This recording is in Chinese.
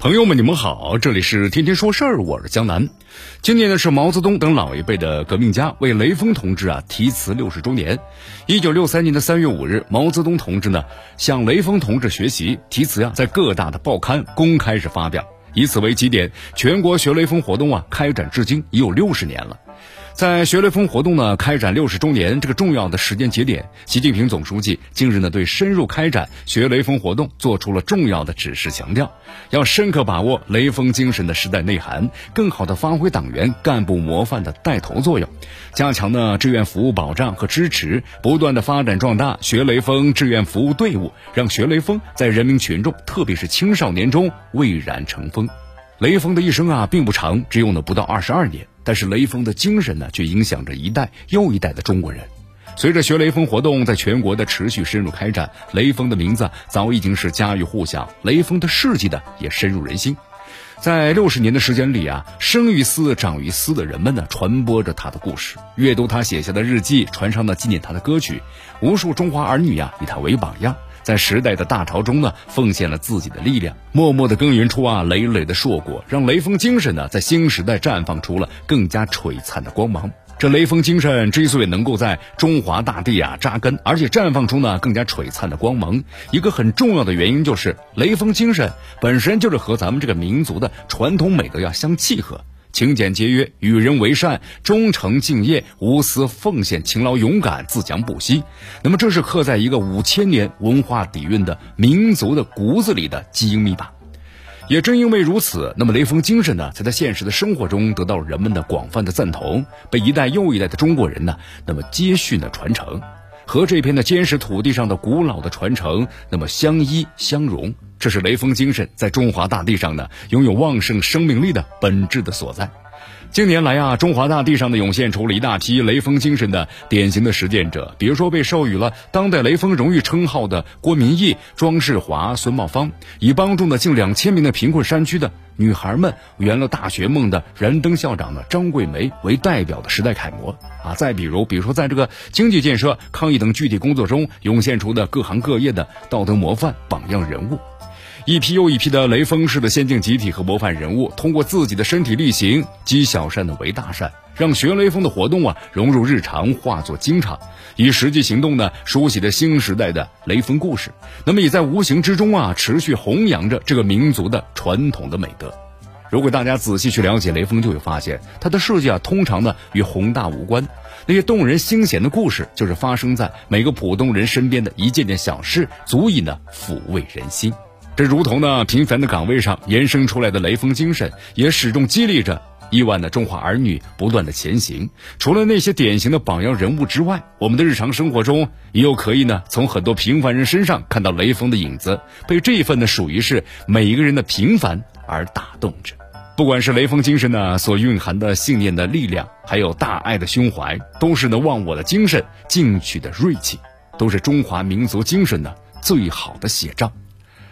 朋友们，你们好，这里是天天说事儿，我是江南。今年呢是毛泽东等老一辈的革命家为雷锋同志啊题词六十周年。一九六三年的三月五日，毛泽东同志呢向雷锋同志学习题词啊，在各大的报刊公开是发表，以此为起点，全国学雷锋活动啊开展至今已有六十年了。在学雷锋活动呢开展六十周年这个重要的时间节点，习近平总书记近日呢对深入开展学雷锋活动做出了重要的指示，强调要深刻把握雷锋精神的时代内涵，更好的发挥党员干部模范的带头作用，加强呢志愿服务保障和支持，不断的发展壮大学雷锋志愿服务队伍，让学雷锋在人民群众特别是青少年中蔚然成风。雷锋的一生啊并不长，只有呢不到二十二年。但是雷锋的精神呢，却影响着一代又一代的中国人。随着学雷锋活动在全国的持续深入开展，雷锋的名字早已经是家喻户晓，雷锋的事迹呢也深入人心。在六十年的时间里啊，生于斯长于斯的人们呢，传播着他的故事，阅读他写下的日记，传唱的纪念他的歌曲，无数中华儿女呀，以他为榜样。在时代的大潮中呢，奉献了自己的力量，默默的耕耘出啊累累的硕果，让雷锋精神呢在新时代绽放出了更加璀璨的光芒。这雷锋精神之所以能够在中华大地啊扎根，而且绽放出呢更加璀璨的光芒，一个很重要的原因就是雷锋精神本身就是和咱们这个民族的传统美德要相契合。勤俭节约、与人为善、忠诚敬业、无私奉献、勤劳勇敢、自强不息。那么，这是刻在一个五千年文化底蕴的民族的骨子里的基因密码。也正因为如此，那么雷锋精神呢，才在现实的生活中得到人们的广泛的赞同，被一代又一代的中国人呢，那么接续呢传承。和这片的坚实土地上的古老的传承，那么相依相融，这是雷锋精神在中华大地上呢拥有旺盛生命力的本质的所在。近年来啊，中华大地上的涌现出了一大批雷锋精神的典型的实践者，比如说被授予了当代雷锋荣誉称号的郭明义、庄世华、孙茂芳，以帮助了近两千名的贫困山区的女孩们圆了大学梦的燃灯校长的张桂梅为代表的时代楷模啊。再比如，比如说在这个经济建设、抗疫等具体工作中涌现出的各行各业的道德模范榜样人物。一批又一批的雷锋式的先进集体和模范人物，通过自己的身体力行，积小善的为大善，让学雷锋的活动啊融入日常，化作经常，以实际行动呢书写着新时代的雷锋故事。那么也在无形之中啊持续弘扬着这个民族的传统的美德。如果大家仔细去了解雷锋，就会发现他的事迹啊通常呢与宏大无关，那些动人心弦的故事，就是发生在每个普通人身边的一件件小事，足以呢抚慰人心。这如同呢平凡的岗位上延伸出来的雷锋精神，也始终激励着亿万的中华儿女不断的前行。除了那些典型的榜样人物之外，我们的日常生活中也有可以呢从很多平凡人身上看到雷锋的影子，被这份呢属于是每一个人的平凡而打动着。不管是雷锋精神呢所蕴含的信念的力量，还有大爱的胸怀，都是呢忘我的精神、进取的锐气，都是中华民族精神的最好的写照。